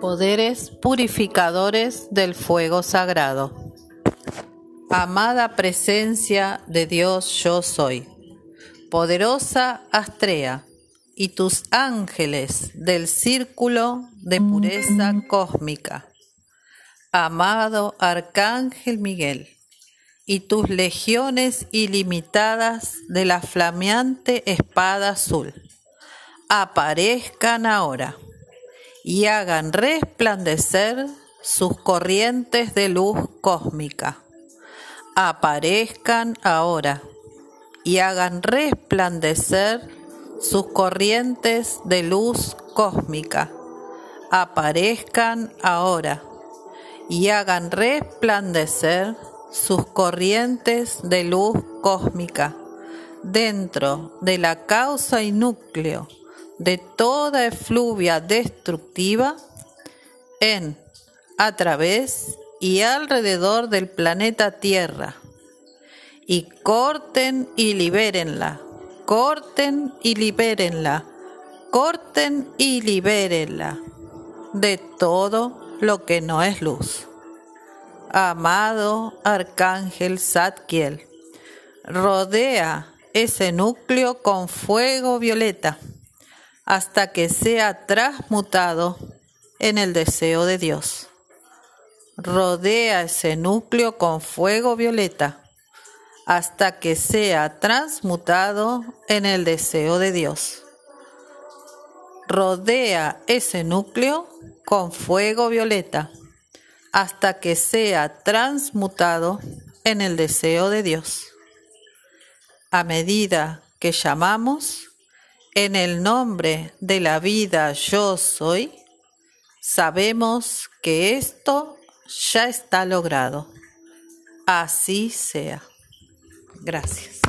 Poderes purificadores del fuego sagrado. Amada presencia de Dios yo soy. Poderosa Astrea y tus ángeles del círculo de pureza cósmica. Amado Arcángel Miguel y tus legiones ilimitadas de la flameante espada azul. Aparezcan ahora y hagan resplandecer sus corrientes de luz cósmica. Aparezcan ahora y hagan resplandecer sus corrientes de luz cósmica. Aparezcan ahora y hagan resplandecer sus corrientes de luz cósmica dentro de la causa y núcleo de toda efluvia destructiva en, a través y alrededor del planeta Tierra. Y corten y libérenla, corten y libérenla, corten y libérenla de todo lo que no es luz. Amado Arcángel Zadkiel, rodea ese núcleo con fuego violeta hasta que sea transmutado en el deseo de Dios. Rodea ese núcleo con fuego violeta hasta que sea transmutado en el deseo de Dios. Rodea ese núcleo con fuego violeta hasta que sea transmutado en el deseo de Dios. A medida que llamamos, en el nombre de la vida yo soy, sabemos que esto ya está logrado. Así sea. Gracias.